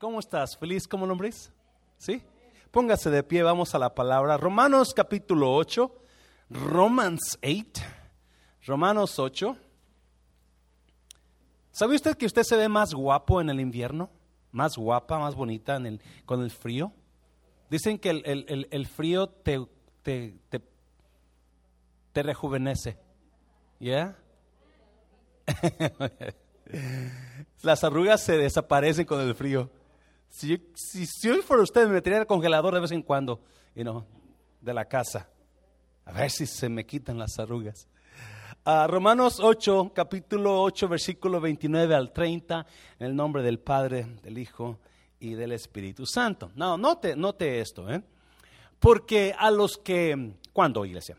¿Cómo estás? ¿Feliz como lombriz? ¿Sí? Póngase de pie, vamos a la palabra. Romanos capítulo 8. Romans 8. Romanos 8. ¿Sabe usted que usted se ve más guapo en el invierno? Más guapa, más bonita en el, con el frío. Dicen que el, el, el, frío te, te, te, te rejuvenece. ¿Ya? Las arrugas se desaparecen con el frío. Si, si, fuera usted, me metería el congelador de vez en cuando, you know, de la casa. A ver si se me quitan las arrugas. Uh, Romanos 8, capítulo 8, versículo 29 al 30, en el nombre del Padre, del Hijo y del Espíritu Santo. No, note, note esto, ¿eh? Porque a los que, ¿cuándo, iglesia?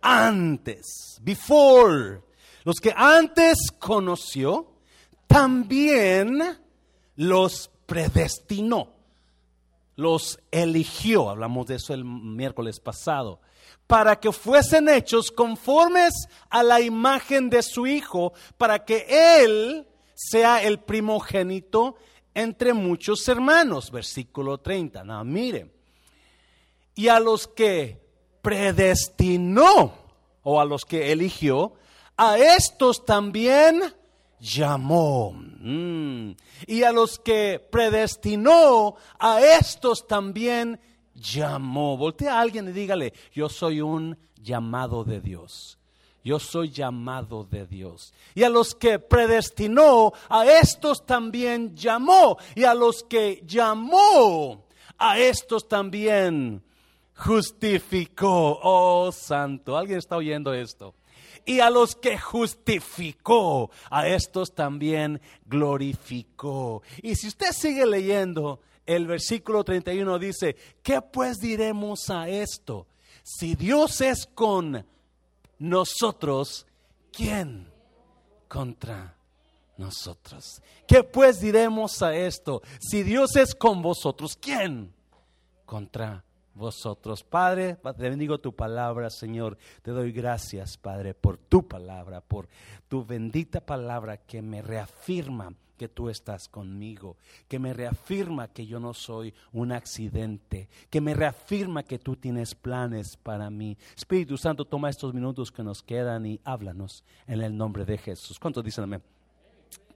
Antes, before, los que antes conoció, también los predestinó, los eligió, hablamos de eso el miércoles pasado, para que fuesen hechos conformes a la imagen de su Hijo, para que Él sea el primogénito entre muchos hermanos. Versículo 30. No, mire. Y a los que predestinó, o a los que eligió, a estos también llamó. Mm. Y a los que predestinó, a estos también llamó. Voltea a alguien y dígale, yo soy un llamado de Dios. Yo soy llamado de Dios. Y a los que predestinó, a estos también llamó. Y a los que llamó, a estos también justificó. Oh, santo, ¿alguien está oyendo esto? Y a los que justificó, a estos también glorificó. Y si usted sigue leyendo, el versículo 31 dice, ¿qué pues diremos a esto? Si Dios es con nosotros, ¿quién contra nosotros? ¿Qué pues diremos a esto? Si Dios es con vosotros, ¿quién contra vosotros. Padre, te bendigo tu palabra, Señor. Te doy gracias, Padre, por tu palabra, por tu bendita palabra que me reafirma que tú estás conmigo, que me reafirma que yo no soy un accidente, que me reafirma que tú tienes planes para mí. Espíritu Santo, toma estos minutos que nos quedan y háblanos en el nombre de Jesús. ¿Cuántos dicen amén?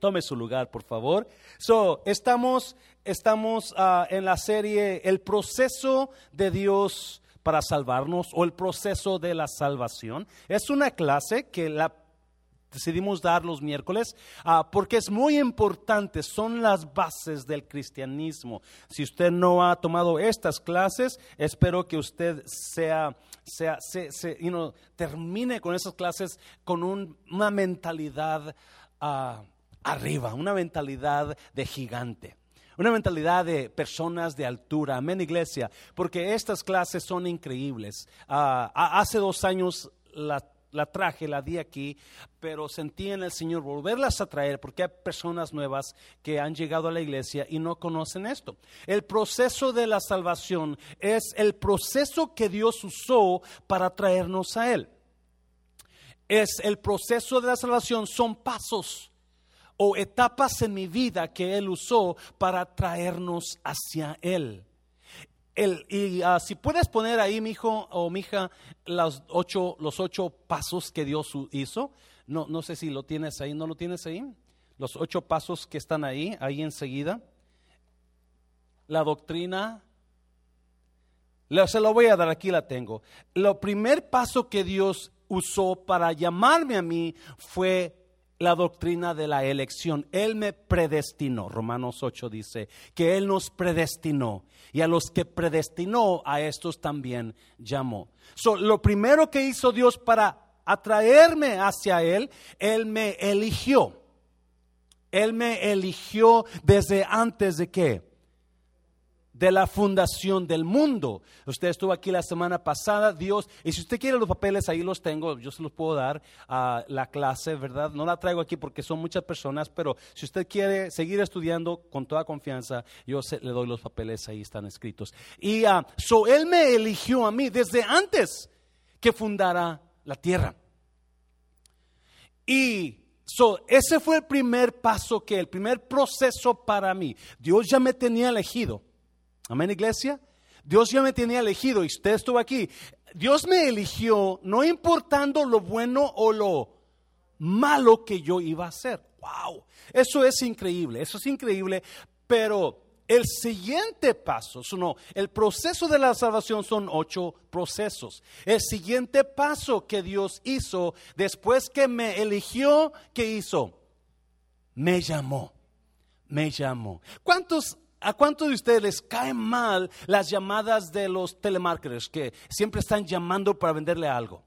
Tome su lugar, por favor. So, estamos, estamos ah, en la serie El proceso de Dios para salvarnos o el proceso de la salvación. Es una clase que la decidimos dar los miércoles ah, porque es muy importante, son las bases del cristianismo. Si usted no ha tomado estas clases, espero que usted sea, sea se, termine con esas clases con una mentalidad uh, arriba, una mentalidad de gigante. Una mentalidad de personas de altura. Amén, iglesia. Porque estas clases son increíbles. Ah, hace dos años la, la, traje, la di aquí, pero sentí en el Señor volverlas a traer porque hay personas nuevas que han llegado a la iglesia y no conocen esto. El proceso de la salvación es el proceso que Dios usó para traernos a Él. Es el proceso de la salvación, son pasos o etapas en mi vida que Él usó para traernos hacia Él. y ah, si puedes poner ahí, mi hijo o mi hija, los ocho, los ocho pasos que Dios hizo. No, no sé si lo tienes ahí, ¿no lo tienes ahí? Los ocho pasos que están ahí, ahí enseguida. La doctrina, se lo voy a dar, aquí la tengo. Lo primer paso que Dios usó para llamarme a mí fue la doctrina de la elección. Él me predestinó. Romanos 8 dice que Él nos predestinó. Y a los que predestinó, a estos también llamó. lo primero que hizo Dios para atraerme hacia Él, Él me eligió. Él me eligió desde antes de qué? De la fundación del mundo. Usted estuvo aquí la semana pasada, Dios, y si usted quiere los papeles, ahí los tengo, yo se los puedo dar a la clase, ¿verdad? No la traigo aquí porque son muchas personas, pero si usted quiere seguir estudiando con toda confianza, yo le doy los papeles, ahí están escritos. Y uh, so, Él me eligió a mí desde antes que fundara la tierra. Y So, ese fue el primer paso que, el primer proceso para mí. Dios ya me tenía elegido. Amén, iglesia. Dios ya me tenía elegido y usted estuvo aquí. Dios me eligió no importando lo bueno o lo malo que yo iba a hacer. Wow, eso es increíble, eso es increíble, pero el siguiente paso, no, el proceso de la salvación son ocho procesos. El siguiente paso que Dios hizo después que me eligió, ¿qué hizo? Me llamó, me llamó. ¿Cuántos ¿A cuántos de ustedes les caen mal las llamadas de los telemarketers que siempre están llamando para venderle algo?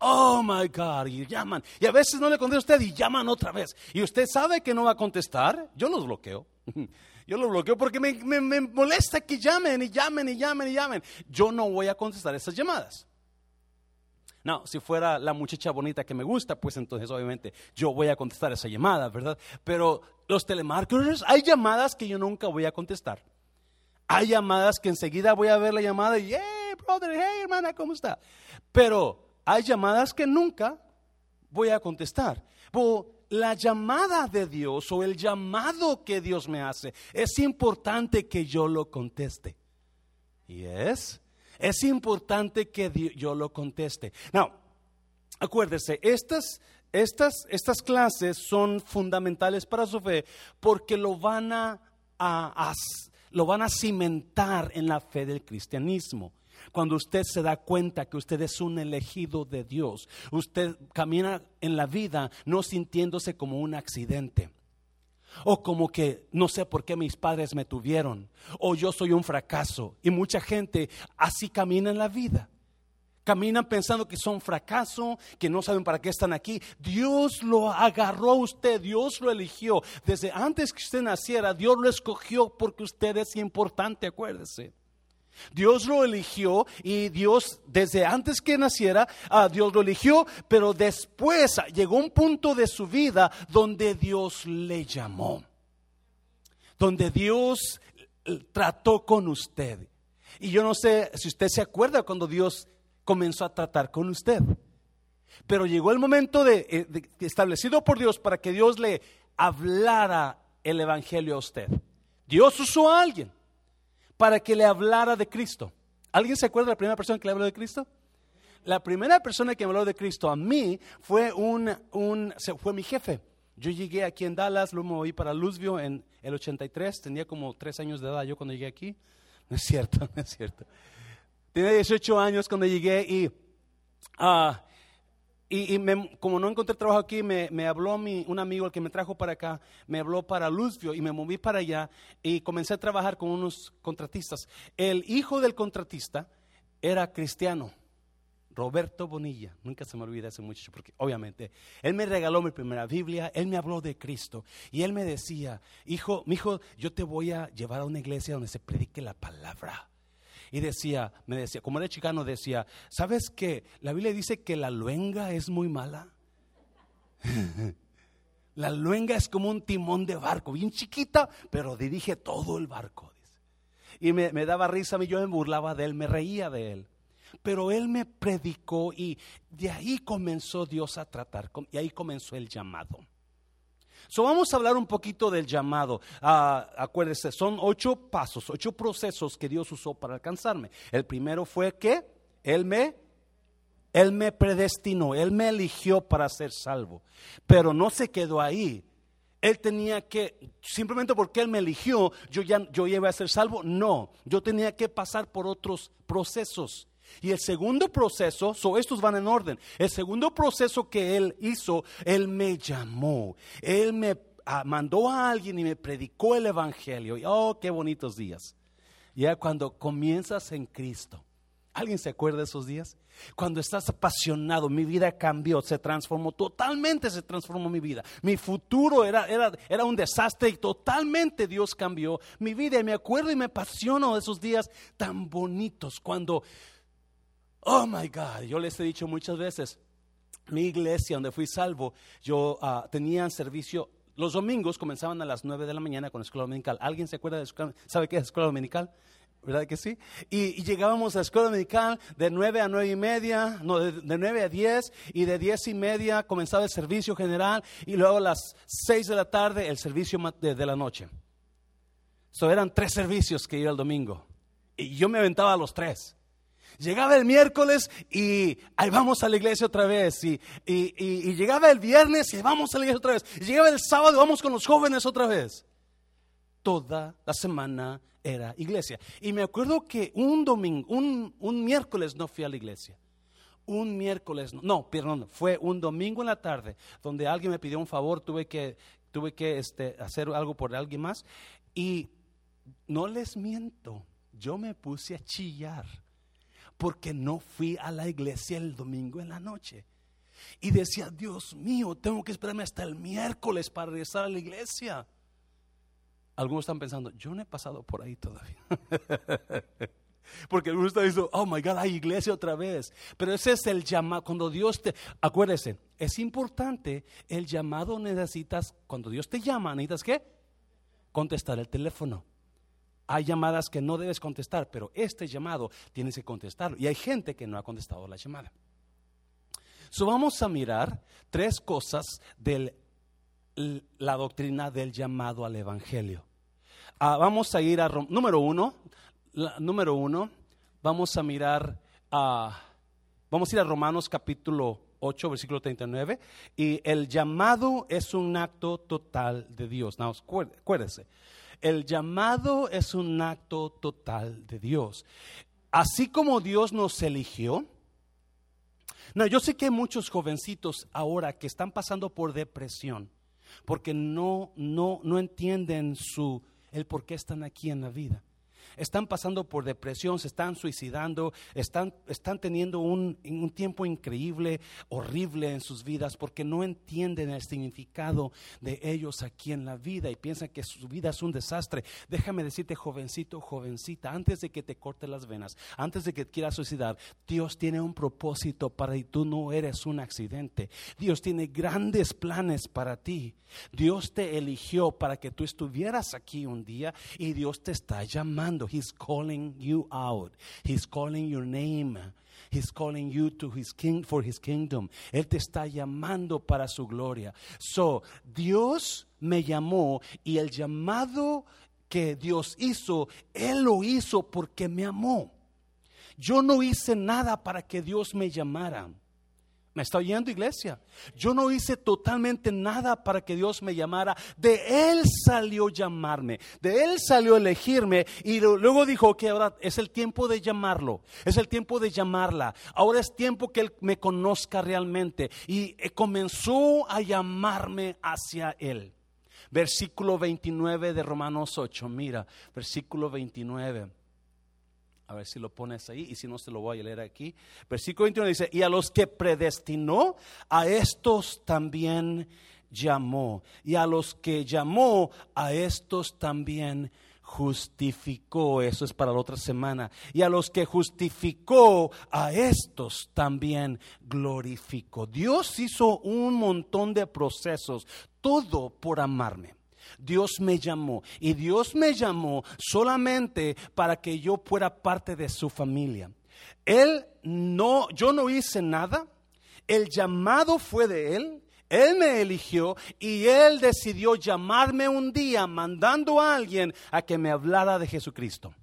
Oh my God, y llaman. Y a veces no le contesta usted y llaman otra vez. Y usted sabe que no va a contestar. Yo los bloqueo. Yo los bloqueo porque me, me molesta que llamen y llamen y llamen y llamen. Yo no voy a contestar esas llamadas. No, si fuera la muchacha bonita que me gusta, pues entonces obviamente yo voy a contestar esa llamada, ¿verdad? Pero los telemarketers, hay llamadas que yo nunca voy a contestar. Hay llamadas que enseguida voy a ver la llamada y, hey, brother, hey, hermana, ¿cómo está? Pero hay llamadas que nunca voy a contestar. Pero la llamada de Dios o el llamado que Dios me hace, es importante que yo lo conteste. ¿Y es? Es importante que yo lo conteste. No, acuérdese, estas estas, estas clases son fundamentales para su fe porque lo van a, lo van a cimentar en la fe del cristianismo. Cuando usted se da cuenta que usted es un elegido de Dios, usted camina en la vida no sintiéndose como un accidente. O como que no sé por qué mis padres me tuvieron. O yo soy un fracaso. Y mucha gente así camina en la vida. Caminan pensando que son fracaso, que no saben para qué están aquí. Dios lo agarró a usted, Dios lo eligió. Desde antes que usted naciera, Dios lo escogió porque usted es importante, acuérdese. Dios lo eligió y Dios desde antes que naciera, uh, Dios lo eligió, pero después llegó un punto de su vida donde Dios le llamó, donde Dios trató con usted. Y yo no sé si usted se acuerda cuando Dios comenzó a tratar con usted. Pero llegó el momento eh, de, establecido por Dios para que Dios le hablara el evangelio a usted. Dios usó a alguien para que le hablara de Cristo. ¿Alguien se acuerda de la primera persona que le habló de Cristo? La primera persona que me habló de Cristo a mí fue un, un fue mi jefe. Yo llegué aquí en Dallas, luego me moví para Louisville en el 83, tenía como tres años de edad yo cuando llegué aquí. No es cierto, no es cierto. Tenía 18 años cuando llegué y, y, como no encontré trabajo aquí, me, habló mi, un amigo, el que me trajo para acá, me habló para Luzvio y me moví para allá y comencé a trabajar con unos contratistas. El hijo del contratista era cristiano. Roberto Bonilla, nunca se me olvida ese muchacho, porque obviamente él me regaló mi primera Biblia, él me habló de Cristo y él me decía, hijo, mi hijo, yo te voy a llevar a una iglesia donde se predique la palabra y decía, me decía, como era chicano, decía, ¿sabes qué? La Biblia dice que la luenga es muy mala. la luenga es como un timón de barco, bien chiquita, pero dirige todo el barco. Y me, daba risa, a yo me burlaba de él, me reía de él. Pero él me predicó y de ahí comenzó Dios a tratar, y ahí comenzó el llamado. So vamos a hablar un poquito del llamado. Uh, acuérdese, son ocho pasos, ocho procesos que Dios usó para alcanzarme. El primero fue que Él me, Él me predestinó, Él me eligió para ser salvo. Pero no se quedó ahí. Él tenía que, simplemente porque Él me eligió, yo ya yo iba a ser salvo. No, yo tenía que pasar por otros procesos. Y el segundo proceso, so estos van en orden. El segundo proceso que él hizo, él me llamó. Él me ah, mandó a alguien y me predicó el evangelio. Y oh, qué bonitos días. Ya cuando comienzas en Cristo. ¿Alguien se acuerda de esos días? Cuando estás apasionado, mi vida cambió, se transformó, totalmente se transformó mi vida. Mi futuro era, era, era un desastre y totalmente Dios cambió mi vida. Y me acuerdo y me apasiono de esos días tan bonitos cuando Oh my God, yo les he dicho muchas veces, mi iglesia donde fui salvo, yo uh, tenía servicio, los domingos comenzaban a las 9 de la mañana con la escuela dominical. ¿Alguien se acuerda de escuela, sabe qué es escuela dominical? ¿verdad que sí? Y, llegábamos a la escuela dominical de 9 a 9 y media, no, de, de 9 a 10, y de 10 y media comenzaba el servicio general, y luego a las 6 de la tarde el servicio de, de la noche. So eran tres servicios que iba el domingo, y yo me aventaba a los tres. Llegaba el miércoles y ahí vamos a la iglesia otra vez. Y, y, llegaba el viernes y vamos a la iglesia otra vez. Y llegaba el sábado y vamos con los jóvenes otra vez. Toda la semana era iglesia. Y me acuerdo que un domingo, un, un miércoles no fui a la iglesia. Un miércoles, no, no, perdón, fue un domingo en la tarde donde alguien me pidió un favor, tuve que, tuve que este, hacer algo por alguien más. Y no les miento, yo me puse a chillar porque no fui a la iglesia el domingo en la noche. Y decía, Dios mío, tengo que esperarme hasta el miércoles para regresar a la iglesia. Algunos están pensando, yo no he pasado por ahí todavía. Porque algunos están diciendo, oh my God, hay iglesia otra vez. Pero ese es el llamado. Cuando Dios te. Acuérdese, es importante el llamado necesitas. Cuando Dios te llama, necesitas qué? Contestar el teléfono. Hay llamadas que no debes contestar, pero este llamado tienes que contestarlo. Y hay gente que no ha contestado la llamada. So vamos a mirar tres cosas de la doctrina del llamado al Evangelio. Ah, vamos a ir a, número uno, número uno, vamos a mirar, a, vamos a ir a Romanos capítulo 8, versículo 39, y el llamado es un acto total de Dios. No, acuérdense, el llamado es un acto total de Dios. Así como Dios nos eligió, no, yo sé que hay muchos jovencitos ahora que están pasando por depresión porque no, no, no entienden su, el por qué están aquí en la vida están pasando por depresión, se están suicidando, están, están teniendo un, un tiempo increíble, horrible en sus vidas porque no entienden el significado de ellos aquí en la vida y piensan que su vida es un desastre. Déjame decirte, jovencito, jovencita, antes de que te corte las venas, antes de que quieras suicidar, Dios tiene un propósito para ti. Tú no eres un accidente. Dios tiene grandes planes para ti. Dios te eligió para que tú estuvieras aquí un día y Dios te está llamando. He's calling you out. He's calling your name. He's calling you to his king for his kingdom. Él te está llamando para su gloria. So, Dios me llamó y el llamado que Dios hizo, él lo hizo porque me amó. Yo no hice nada para que Dios me llamara. ¿Me está oyendo, iglesia? Yo no hice totalmente nada para que Dios me llamara. De Él salió llamarme. De Él salió elegirme. Y luego dijo que ahora es el tiempo de llamarlo. Es el tiempo de llamarla. Ahora es tiempo que Él me conozca realmente. Y eh, comenzó a llamarme hacia Él. Versículo 29 de Romanos 8. Mira, versículo 29. A ver si lo pones ahí y si no se lo voy a leer aquí. Versículo 21 dice, y a los que predestinó, a estos también llamó. Y a los que llamó, a estos también justificó. Eso es para la otra semana. Y a los que justificó, a estos también glorificó. Dios hizo un montón de procesos, todo por amarme. Dios me llamó y Dios me llamó solamente para que yo fuera parte de su familia. Él no, yo no hice nada, el llamado fue de Él, Él me eligió y Él decidió llamarme un día mandando a alguien a que me hablara de Jesucristo.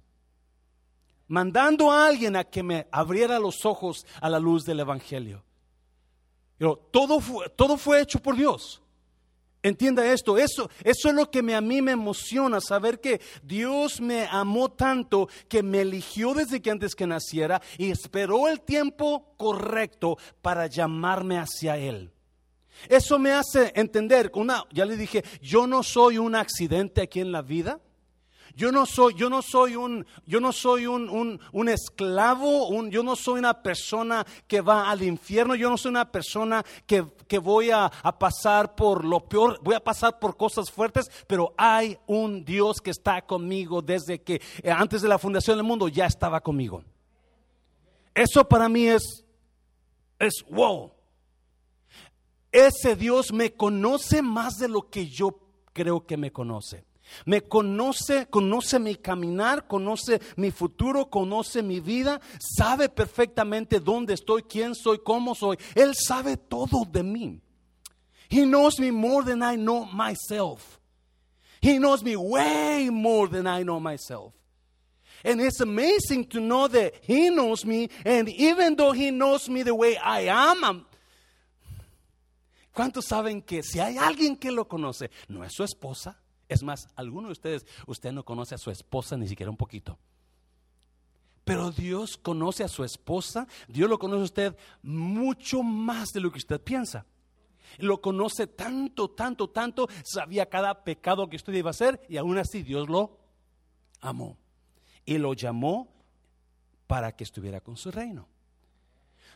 Mandando a alguien a que me abriera los ojos a la luz del Evangelio. Pero todo fue, todo fue hecho por Dios. Entienda esto, eso, eso es lo que a mí me emociona, saber que Dios me amó tanto que me eligió desde que antes que naciera y esperó el tiempo correcto para llamarme hacia Él. Eso me hace entender, una, ya le dije, yo no soy un accidente aquí en la vida. Yo no soy, yo no soy un, yo no soy un, un, esclavo, un, yo no soy una persona que va al infierno, yo no soy una persona que, que voy a, a, pasar por lo peor, voy a pasar por cosas fuertes, pero hay un Dios que está conmigo desde que eh, antes de la fundación del mundo ya estaba conmigo. Eso para mí es, es wow. Ese Dios me conoce más de lo que yo creo que me conoce. Me conoce, conoce mi caminar, conoce mi futuro, conoce mi vida, sabe perfectamente dónde estoy, quién soy, cómo soy. Él sabe todo de mí. He knows me more than I know myself. He knows me way more than I know myself. And it's amazing to know that He knows me, and even though He knows me the way I am, ¿cuántos saben que si hay alguien que lo conoce, no es su esposa? Es más, alguno de ustedes, usted no conoce a su esposa ni siquiera un poquito. Pero Dios conoce a su esposa, Dios lo conoce a usted mucho más de lo que usted piensa. Lo conoce tanto, tanto, tanto, sabía cada pecado que usted iba a hacer y aún así Dios lo amó. Y lo llamó para que estuviera con su reino.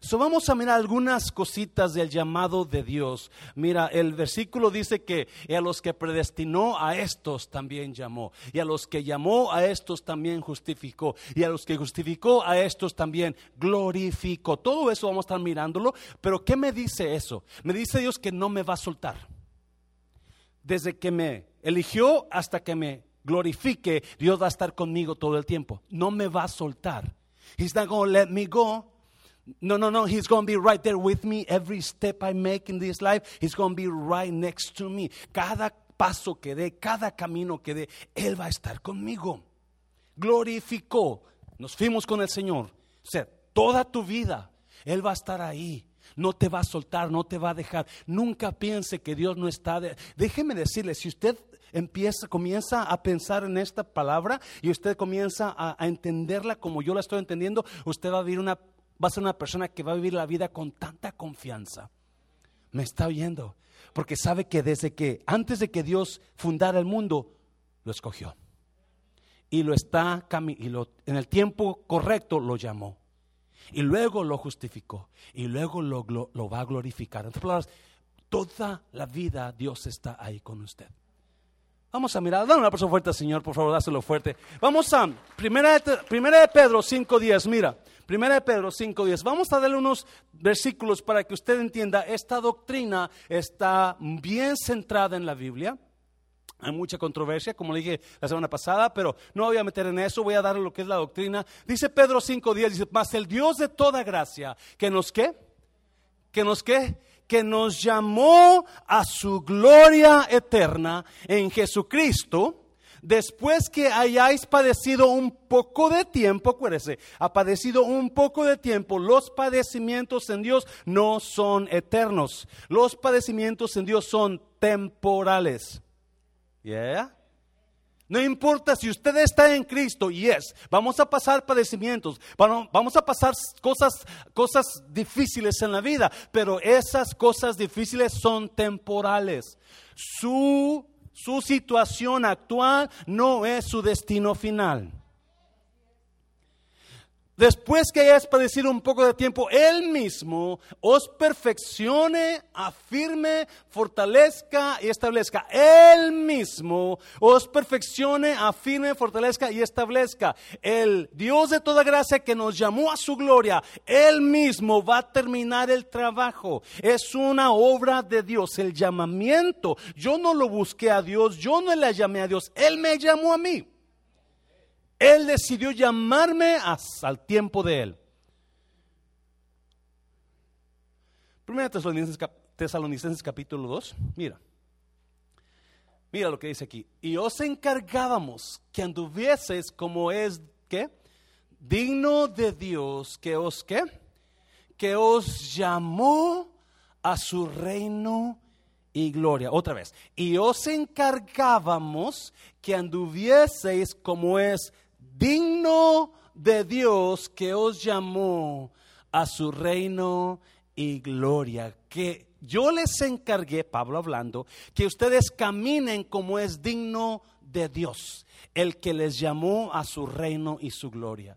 So vamos a mirar algunas cositas del llamado de Dios. Mira, el versículo dice que a los que predestinó a estos también llamó. Y a los que llamó a estos también justificó. Y a los que justificó a estos también glorificó. Todo eso vamos a estar mirándolo. Pero ¿qué me dice eso? Me dice Dios que no me va a soltar. Desde que me eligió hasta que me glorifique, Dios va a estar conmigo todo el tiempo. No me va a soltar. He's not going let me go no, no, no. He's going to be right there with me. Every step I make in this life, He's going to be right next to me. Cada paso que dé, cada camino que dé, Él va a estar conmigo. Glorificó. Nos fuimos con el Señor. O sea, toda tu vida, Él va a estar ahí. No te va a soltar, no te va a dejar. Nunca piense que Dios no está. Déjeme decirle, si usted empieza, comienza a pensar en esta palabra y usted comienza a, entenderla como yo la estoy entendiendo, usted va a vivir una va a ser una persona que va a vivir la vida con tanta confianza. Me está oyendo, porque sabe que desde que antes de que Dios fundara el mundo, lo escogió. Y lo está y lo, en el tiempo correcto lo llamó. Y luego lo justificó. Y luego lo, lo, va a glorificar. En otras palabras, toda la vida Dios está ahí con usted. Vamos a mirar, dale una persona fuerte, Señor, por favor, dáselo fuerte. Vamos a, primera de, primera de Pedro 5.10, mira, primera de Pedro 5.10. Vamos a darle unos versículos para que usted entienda, esta doctrina está bien centrada en la Biblia. Hay mucha controversia, como le dije la semana pasada, pero no voy a meter en eso, voy a darle lo que es la doctrina. Dice Pedro 5.10, dice, más el Dios de toda gracia, que nos qué, que nos qué, que nos llamó a su gloria eterna en Jesucristo, después que hayáis padecido un poco de tiempo, acuérdese, ha padecido un poco de tiempo, los padecimientos en Dios no son eternos, los padecimientos en Dios son temporales. ¿Yeah? No importa si usted está en Cristo, yes, vamos a pasar padecimientos, vamos a pasar cosas, cosas difíciles en la vida, pero esas cosas difíciles son temporales. Su, su situación actual no es su destino final. Después que hayas padecido un poco de tiempo, Él mismo os perfeccione, afirme, fortalezca y establezca. Él mismo os perfeccione, afirme, fortalezca y establezca. El Dios de toda gracia que nos llamó a su gloria, Él mismo va a terminar el trabajo. Es una obra de Dios, el llamamiento. Yo no lo busqué a Dios, yo no le llamé a Dios, Él me llamó a mí. Él decidió llamarme al tiempo de Él. Primera Tesalonicenses, capítulo 2, mira. Mira lo que dice aquí. Y os encargábamos que anduvieseis como es, ¿qué? Digno de Dios que os, ¿qué? Que os llamó a su reino y gloria. Otra vez. Y os encargábamos que anduvieseis como es digno de Dios que os llamó a su reino y gloria. Que yo les encargué, Pablo hablando, que ustedes caminen como es digno de Dios, el que les llamó a su reino y su gloria.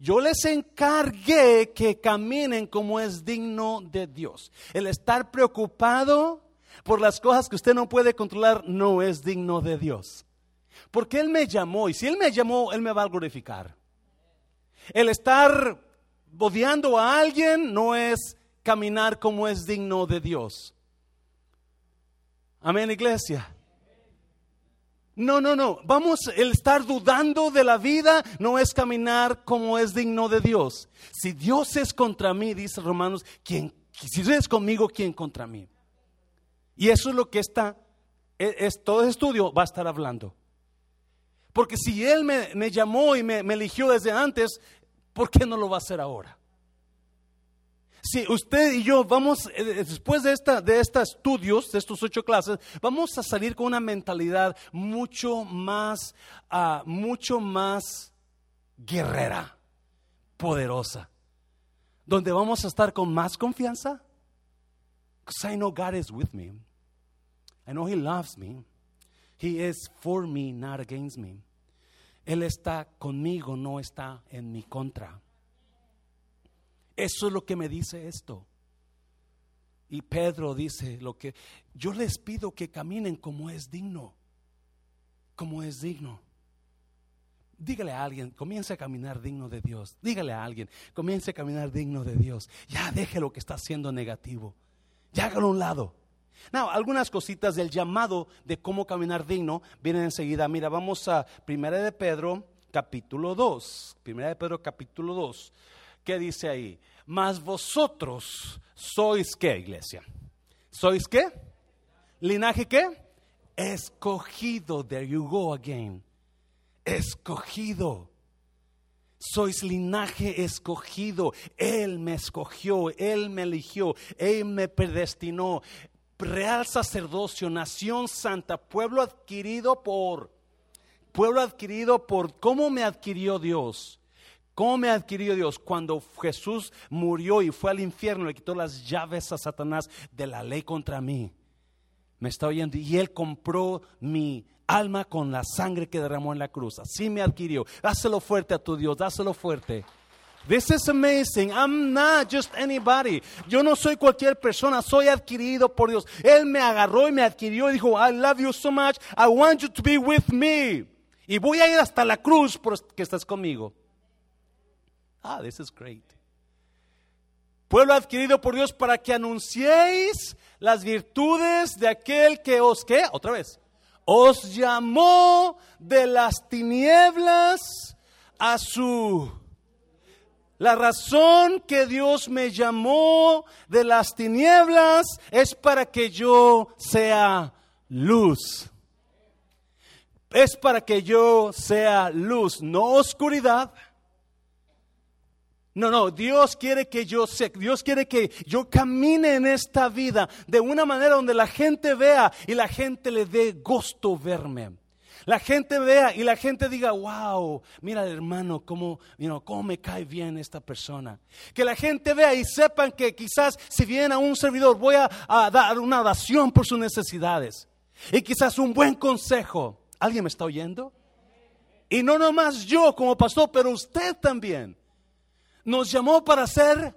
Yo les encargué que caminen como es digno de Dios. El estar preocupado por las cosas que usted no puede controlar no es digno de Dios. Porque Él me llamó y si Él me llamó, Él me va a glorificar. El estar odiando a alguien no es caminar como es digno de Dios. Amén, iglesia. No, no, no. Vamos, el estar dudando de la vida no es caminar como es digno de Dios. Si Dios es contra mí, dice Romanos, ¿quién, si Dios es conmigo, ¿quién contra mí? Y eso es lo que está, e, es, todo estudio va a estar hablando. Porque si Él me, llamó y me, eligió desde antes, ¿por qué no lo va a hacer ahora? Si usted y yo vamos, eh, después de, esta, de estos estudios, de estos ocho clases, vamos a salir con una mentalidad mucho más, uh, mucho más guerrera, poderosa, donde vamos a estar con más confianza. Because I know God is with me. I know He loves me. He is for me, not against me. Él está conmigo, no está en mi contra. Eso es lo que me dice esto. Y Pedro dice lo que yo les pido que caminen como es digno, como es digno. Dígale a alguien, comience a caminar digno de Dios. Dígale a alguien, comience a caminar digno de Dios. Ya deje lo que está haciendo negativo. Ya hágalo a un lado. Now, algunas cositas del llamado de cómo caminar digno vienen enseguida. Mira, vamos a Primera de Pedro, capítulo 2. Primera de Pedro, capítulo 2. ¿Qué dice ahí? Mas vosotros sois qué, iglesia? ¿Sois qué? ¿Linaje qué? Escogido. There you go again. Escogido. Sois linaje escogido. Él me escogió, Él me eligió, Él me predestinó. Real sacerdocio, nación santa, pueblo adquirido por, pueblo adquirido por, ¿cómo me adquirió Dios? ¿Cómo me adquirió Dios? Cuando Jesús murió y fue al infierno, le quitó las llaves a Satanás de la ley contra mí. Me está oyendo. Y Él compró mi alma con la sangre que derramó en la cruz. Así me adquirió. Dáselo fuerte a tu Dios, dáselo fuerte. This is amazing. I'm not just anybody. Yo no soy cualquier persona, soy adquirido por Dios. Él me agarró y me adquirió y dijo, I love you so much. I want you to be with me. Y voy a ir hasta la cruz porque estás conmigo. Ah, this is great. Pueblo adquirido por Dios para que anunciéis las virtudes de aquel que os, ¿qué? Otra vez. Os llamó de las tinieblas a su... La razón que Dios me llamó de las tinieblas es para que yo sea luz. Es para que yo sea luz, no oscuridad no, no, Dios quiere que yo sé, Dios quiere que yo camine en esta vida de una manera donde la gente vea y la gente le dé gusto verme. La gente vea y la gente diga, wow, mira hermano, cómo, cómo me cae bien esta persona. Que la gente vea y sepan que quizás si viene a un servidor voy a, a dar una oración por sus necesidades. Y quizás un buen consejo. ¿Alguien me está oyendo? Y no nomás yo como pastor, pero usted también nos llamó para ser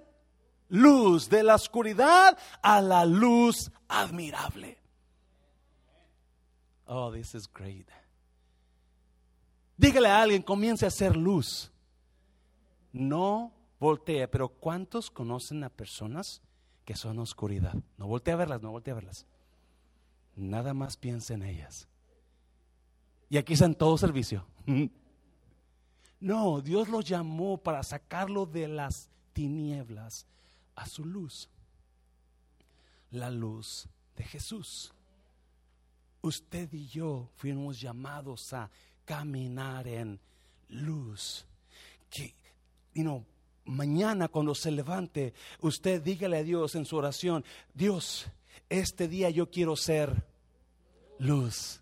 luz de la oscuridad a la luz admirable. Oh, this is great. Dígale a alguien, comience a ser luz. No voltee, pero ¿cuántos conocen a personas que son oscuridad? No voltee a verlas, no voltee a verlas. Nada más piense en ellas. Y aquí está en todo servicio. No, Dios lo llamó para sacarlo de las tinieblas a su luz. La luz de Jesús. Usted y yo fuimos llamados a caminar en luz. Que, you mañana cuando se levante, usted dígale a Dios en su oración, Dios, este día yo quiero ser luz.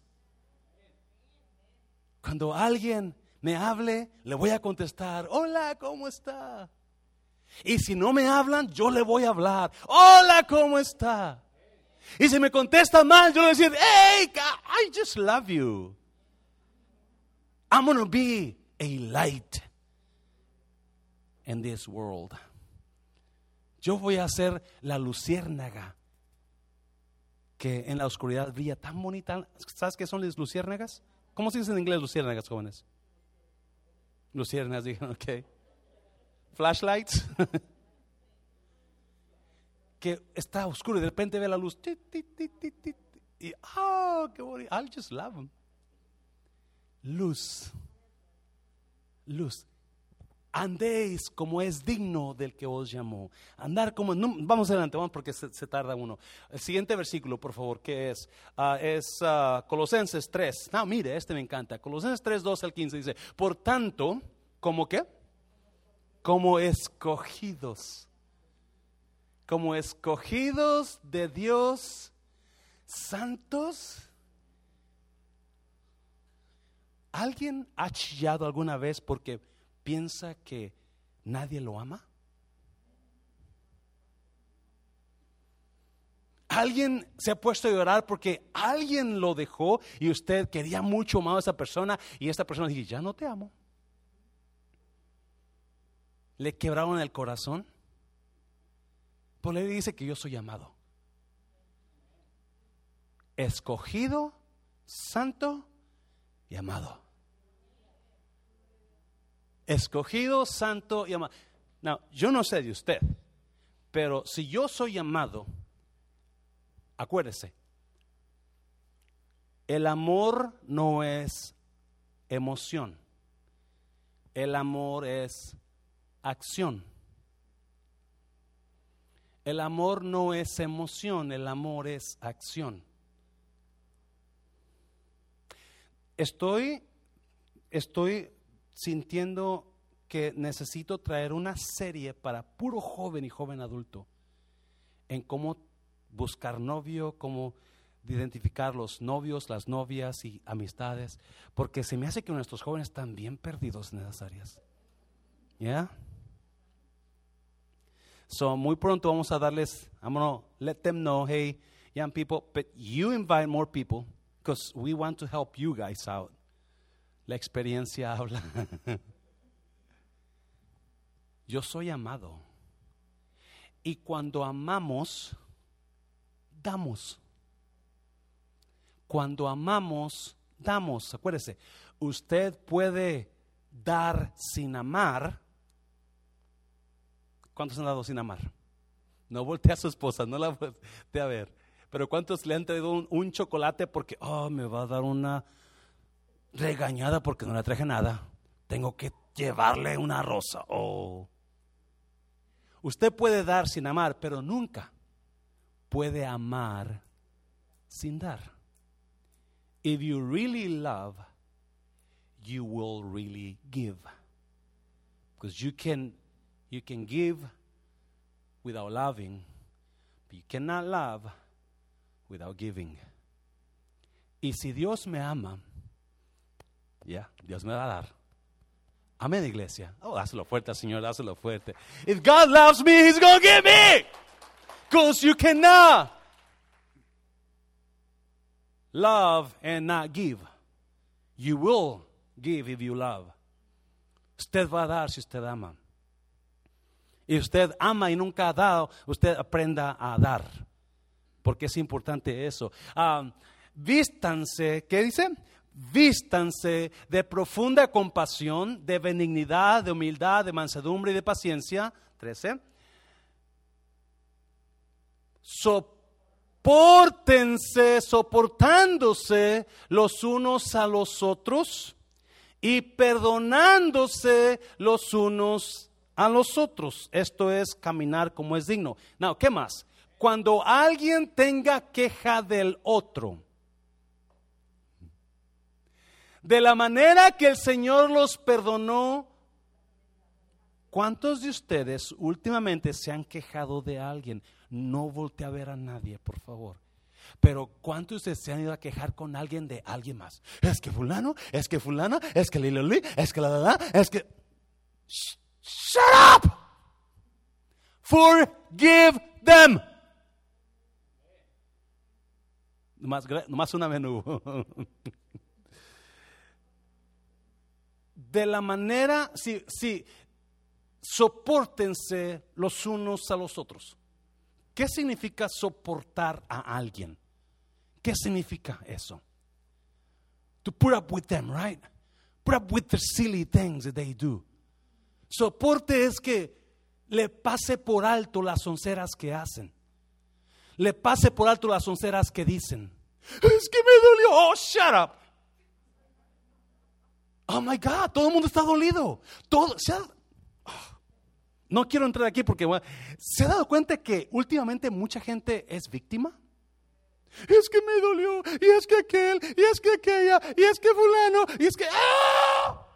Cuando alguien me hable, le voy a contestar, hola, ¿cómo está? Y si no me hablan, yo le voy a hablar, hola, ¿cómo está? Y si me contesta mal, yo le voy a decir, hey, I just love you. I'm going be a light in this world. Yo voy a ser la luciérnaga que en la oscuridad brilla tan bonita. ¿Sabes qué son las luciérnagas? ¿Cómo se dice en inglés luciérnagas, jóvenes? Luciernas dijeron, ok. Flashlights. que está oscuro y de repente ve la luz. y, oh, qué bonito. I'll just love them. Luz. Luz. Andéis como es digno del que os llamó. Andar como. vamos adelante, vamos porque se, tarda uno. El siguiente versículo, por favor, que es? Ah, es ah, Colosenses 3. No, mire, este me encanta. Colosenses 3, 2 al 15 dice: Por tanto, ¿como qué? Como escogidos. Como escogidos de Dios, santos ¿Alguien ha chillado alguna vez porque piensa que nadie lo ama? ¿Alguien se ha puesto a llorar porque alguien lo dejó y usted quería mucho más a esa persona y esta persona dice, ya no te amo? ¿Le quebraron el corazón? Pues le dice que yo soy amado. Escogido, santo y amado escogido, santo y amado. No, yo no sé de usted, pero si yo soy amado, acuérdese, el amor no es emoción, el amor es acción. El amor no es emoción, el amor es acción. Estoy, estoy sintiendo que necesito traer una serie para puro joven y joven adulto en cómo buscar novio, cómo identificar los novios, las novias y amistades, porque se me hace que nuestros jóvenes están bien perdidos en esas áreas. ¿Ya? So, muy pronto vamos a darles, I'm gonna let them know, hey, young people, but you invite more people because we want to help you guys out. La experiencia habla. Yo soy amado. Y cuando amamos, damos. Cuando amamos, damos. Acuérdese, usted puede dar sin amar. ¿Cuántos han dado sin amar? No voltea a su esposa, no la voltea a ver. Pero ¿cuántos le han traído un, un chocolate porque, oh, me va a dar una regañada porque no le traje nada. Tengo que llevarle una rosa. Oh. Usted puede dar sin amar, pero nunca puede amar sin dar. If you really love, you will really give. Because you can you can give without loving, but you cannot love without giving. Y si Dios me ama, ya, Dios me va a dar. Amén, iglesia. Oh, dáselo fuerte, Señor, dáselo fuerte. If God loves me, He's to give me. Because you cannot love and not give. You will give if you love. Usted va a dar si usted ama. Y usted ama y nunca ha dado, usted aprenda a dar. Porque es importante eso. Um, vístanse, ¿qué dice? Vístanse de profunda compasión, de benignidad, de humildad, de mansedumbre y de paciencia. 13. Soportense, soportándose los unos a los otros y perdonándose los unos a los otros. Esto es caminar como es digno. Now, ¿qué más? Cuando alguien tenga queja del otro, de la manera que el Señor los perdonó. ¿Cuántos de ustedes últimamente se han quejado de alguien? No voltee a ver a nadie, por favor. Pero ¿cuántos de ustedes se han ido a quejar con alguien de alguien más? Es que fulano, es que fulana, es que li, es que la la la, es que... shut up! Forgive them. Nomás, una menú. de la manera, si, si, soportense los unos a los otros. ¿Qué significa soportar a alguien? ¿Qué significa eso? To put up with them, right? Put up with the silly things that they do. Soporte es que le pase por alto las onceras que hacen. Le pase por alto las onceras que dicen. Es que me dolió. Oh, shut up. Oh my God, todo el mundo está dolido. Todo, se no quiero entrar aquí porque se ha dado cuenta que últimamente mucha gente es víctima. Es que me dolió, y es que aquel, y es que aquella, y es que fulano, y es que... ¡Ah!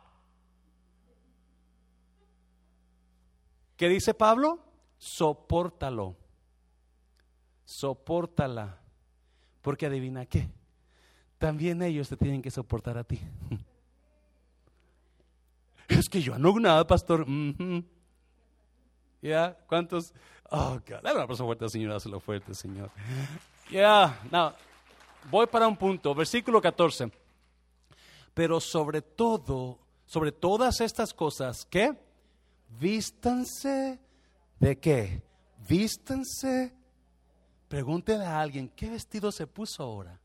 ¿Qué dice Pablo? Sopórtalo. Sopórtala. Porque adivina qué. También ellos te tienen que soportar a ti. Es que yo no hago nada, pastor. ¿Ya? ¿Cuántos? Oh, God. Dale un aplauso fuerte Señor, dáselo fuerte, Señor. Ya, no. Voy para un punto, versículo 14. Pero sobre todo, sobre todas estas cosas, ¿qué? Vístanse de qué? Vístanse. Pregúntele a alguien, ¿qué vestido se puso ahora?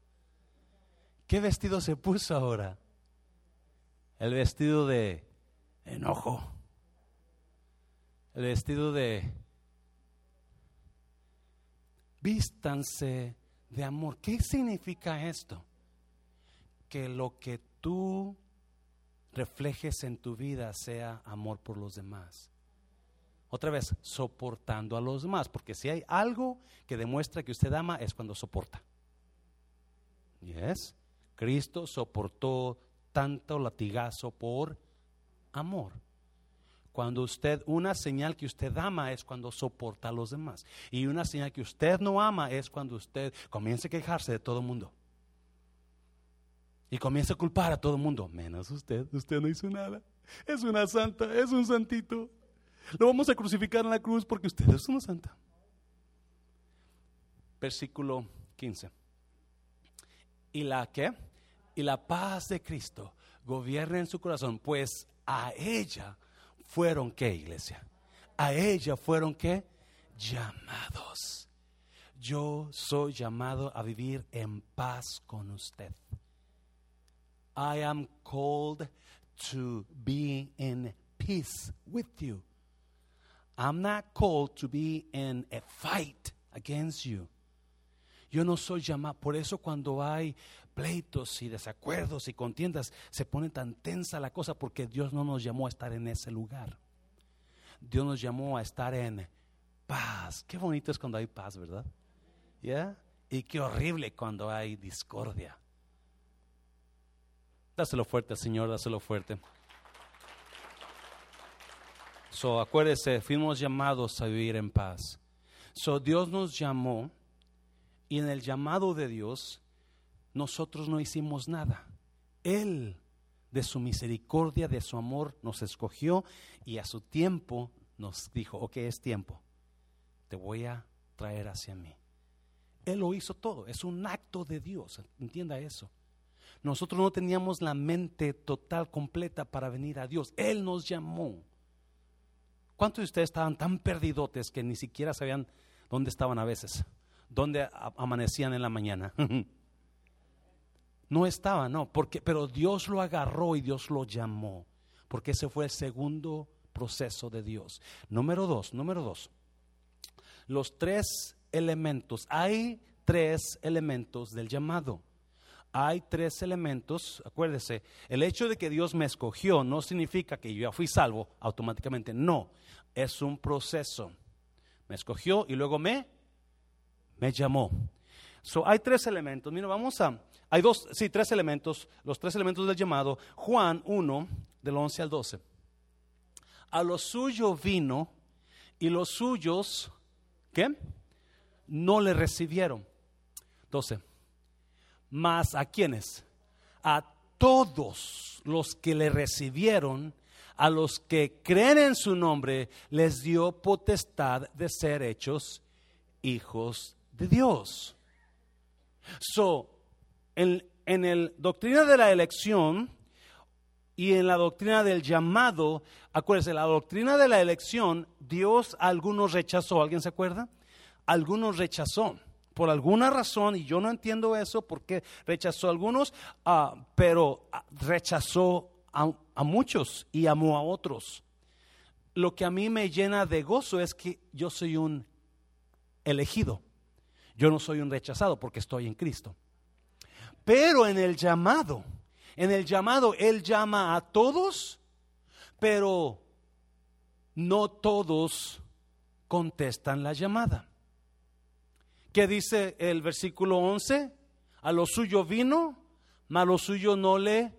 ¿Qué vestido se puso ahora? El vestido de enojo. El vestido de vístanse de amor. ¿Qué significa esto? Que lo que tú reflejes en tu vida sea amor por los demás. Otra vez, soportando a los demás, porque si hay algo que demuestra que usted ama es cuando soporta. Yes. Cristo soportó tanto latigazo por amor. Cuando usted, una señal que usted ama es cuando soporta a los demás. Y una señal que usted no ama es cuando usted comienza a quejarse de todo el mundo. Y comienza a culpar a todo el mundo, menos usted. Usted no hizo nada. Es una santa, es un santito. Lo vamos a crucificar en la cruz porque usted es una santa. Versículo 15. ¿Y la qué? Y la paz de Cristo gobierna en su corazón, pues a ella fueron qué, iglesia? A ella fueron qué? Llamados. Yo soy llamado a vivir en paz con usted. I am called to be in peace with you. I'm not called to be in a fight against you. Yo no soy llamado, por eso cuando hay pleitos y desacuerdos y contiendas, se pone tan tensa la cosa porque Dios no nos llamó a estar en ese lugar. Dios nos llamó a estar en paz. Qué bonito es cuando hay paz, ¿verdad? ¿Ya? Y qué horrible cuando hay discordia. Dáselo fuerte, Señor, dáselo fuerte. So, acuérdese, fuimos llamados a vivir en paz. So, Dios nos llamó y en el llamado de Dios nosotros no hicimos nada. Él, de su misericordia, de su amor, nos escogió y a su tiempo nos dijo, ok, es tiempo, te voy a traer hacia mí. Él lo hizo todo, es un acto de Dios, entienda eso. Nosotros no teníamos la mente total, completa para venir a Dios. Él nos llamó. ¿Cuántos de ustedes estaban tan perdidotes que ni siquiera sabían dónde estaban a veces? ¿Dónde amanecían en la mañana? no estaban, no, porque, pero Dios lo agarró y Dios lo llamó, porque ese fue el segundo proceso de Dios. Número dos, número dos. Los tres elementos, hay tres elementos del llamado. Hay tres elementos, acuérdese, el hecho de que Dios me escogió no significa que yo ya fui salvo automáticamente, no, es un proceso. Me escogió y luego me, me llamó. So, hay tres elementos, mira, vamos a, hay dos, sí, tres elementos, los tres elementos del llamado, Juan 1, del 11 al 12. A lo suyo vino y los suyos, ¿qué? No le recibieron. 12 mas a quienes? A todos los que le recibieron, a los que creen en su nombre, les dio potestad de ser hechos hijos de Dios. So, en, en el doctrina de la elección y en la doctrina del llamado, acuérdense, la doctrina de la elección, Dios a algunos rechazó, ¿alguien se acuerda? Algunos rechazó por alguna razón, y yo no entiendo eso, porque rechazó a algunos, ah, pero ah, rechazó a, a muchos y amó a otros. Lo que a mí me llena de gozo es que yo soy un elegido. Yo no soy un rechazado porque estoy en Cristo. Pero en el llamado, En el llamado, Él llama a todos, pero no todos contestan la llamada. ¿Qué dice el versículo 11? A lo suyo vino, mas lo suyo no le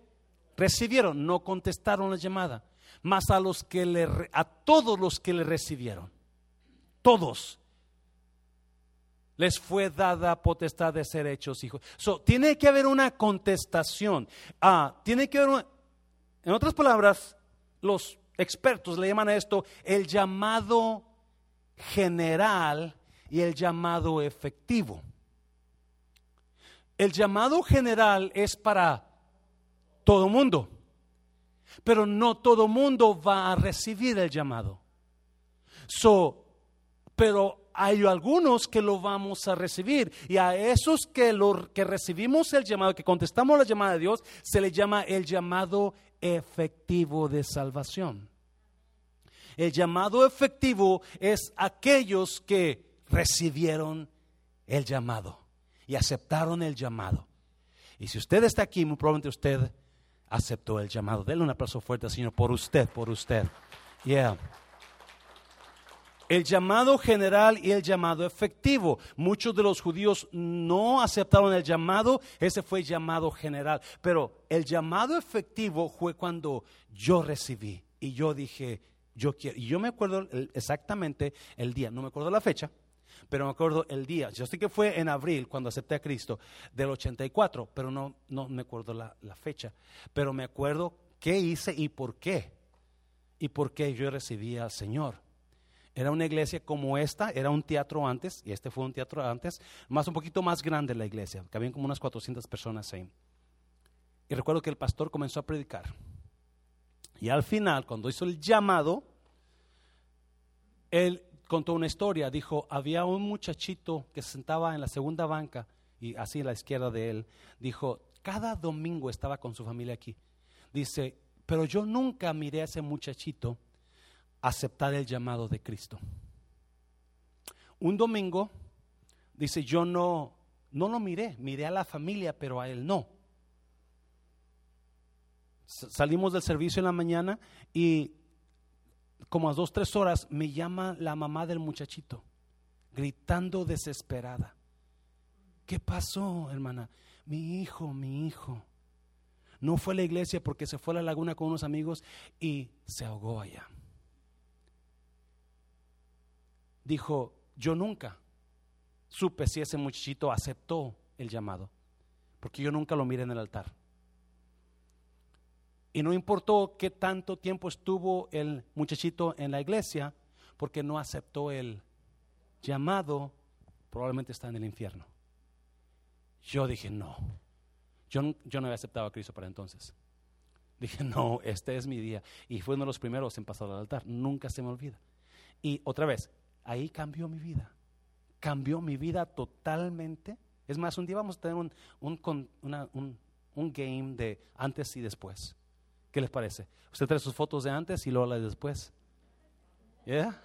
recibieron, no contestaron la llamada. Mas a los que le a todos los que le recibieron, todos les fue dada potestad de ser hechos hijos. So, tiene que haber una contestación. Ah, tiene que haber en otras palabras, los expertos le llaman a esto el llamado general y el llamado efectivo. El llamado general es para todo mundo, pero no todo mundo va a recibir el llamado. So, pero hay algunos que lo vamos a recibir y a esos que, lo, que recibimos el llamado, que contestamos la llamada de Dios, se le llama el llamado efectivo de salvación. El llamado efectivo es aquellos que recibieron el llamado y aceptaron el llamado. Y si usted está aquí, muy probablemente usted aceptó el llamado. Denle un aplauso fuerte, Señor, por usted, por usted. Yeah. El llamado general y el llamado efectivo. Muchos de los judíos no aceptaron el llamado, ese fue el llamado general. Pero el llamado efectivo fue cuando yo recibí y yo dije, yo quiero. Y yo me acuerdo exactamente el día, no me acuerdo la fecha, pero me acuerdo el día. Yo sé que fue en abril cuando acepté a Cristo del 84, pero no, no me acuerdo la, la fecha. Pero me acuerdo qué hice y por qué. Y por qué yo recibí al Señor. Era una iglesia como esta, era un teatro antes, y este fue un teatro antes, más un poquito más grande la iglesia, que habían como unas 400 personas ahí. Y recuerdo que el pastor comenzó a predicar. Y al final, cuando hizo el llamado, él contó una historia. Dijo, había un muchachito que se sentaba en la segunda banca y así a la izquierda de él. Dijo, cada domingo estaba con su familia aquí. Dice, pero yo nunca miré a ese muchachito aceptar el llamado de Cristo. Un domingo, dice, yo no, no lo miré, miré a la familia, pero a él no salimos del servicio en la mañana y como a dos, tres horas me llama la mamá del muchachito, gritando desesperada. ¿Qué pasó, hermana? Mi hijo, mi hijo. No fue a la iglesia porque se fue a la laguna con unos amigos y se ahogó allá. Dijo, yo nunca supe si ese muchachito aceptó el llamado, porque yo nunca lo miré en el altar. Y no importó qué tanto tiempo estuvo el muchachito en la iglesia, porque no aceptó el llamado, probablemente está en el infierno. Yo dije, no. Yo, yo no había aceptado a Cristo para entonces. Dije, no, este es mi día. Y fue uno de los primeros en pasar al altar. Nunca se me olvida. Y otra vez, ahí cambió mi vida. Cambió mi vida totalmente. Es más, un día vamos a tener un, un, un, game de antes y después. ¿Qué les parece? Usted trae sus fotos de antes y luego las de después. ¿Ya?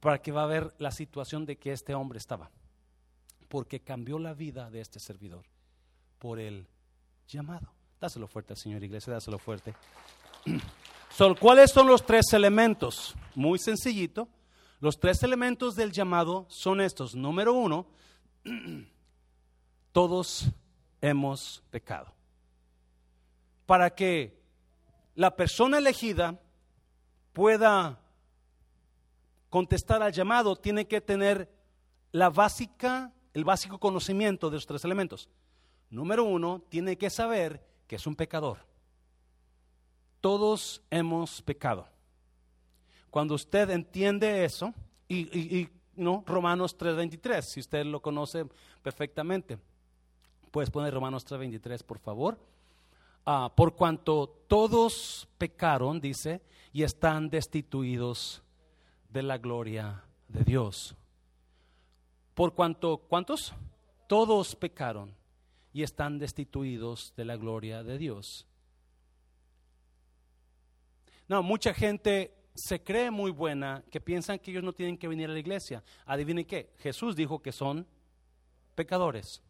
Para que va a ver la situación de que este hombre estaba. Porque cambió la vida de este servidor por el llamado. Dáselo fuerte al Señor Iglesia, dáselo fuerte. ¿Cuáles son los tres elementos? Muy sencillito. Los tres elementos del llamado son estos. Número uno, todos hemos pecado para que la persona elegida pueda contestar al llamado, tiene que tener la básica, el básico conocimiento de los tres elementos. Número uno, tiene que saber que es un pecador. Todos hemos pecado. Cuando usted entiende eso, y, no, Romanos 3:23, si usted lo conoce perfectamente, puedes poner Romanos 3:23, por favor. Ah, por cuanto todos pecaron, dice, y están destituidos de la gloria de Dios. Por cuanto, ¿cuántos? Todos pecaron y están destituidos de la gloria de Dios. No, mucha gente se cree muy buena que piensan que ellos no tienen que venir a la iglesia. Adivinen qué, Jesús dijo que son pecadores.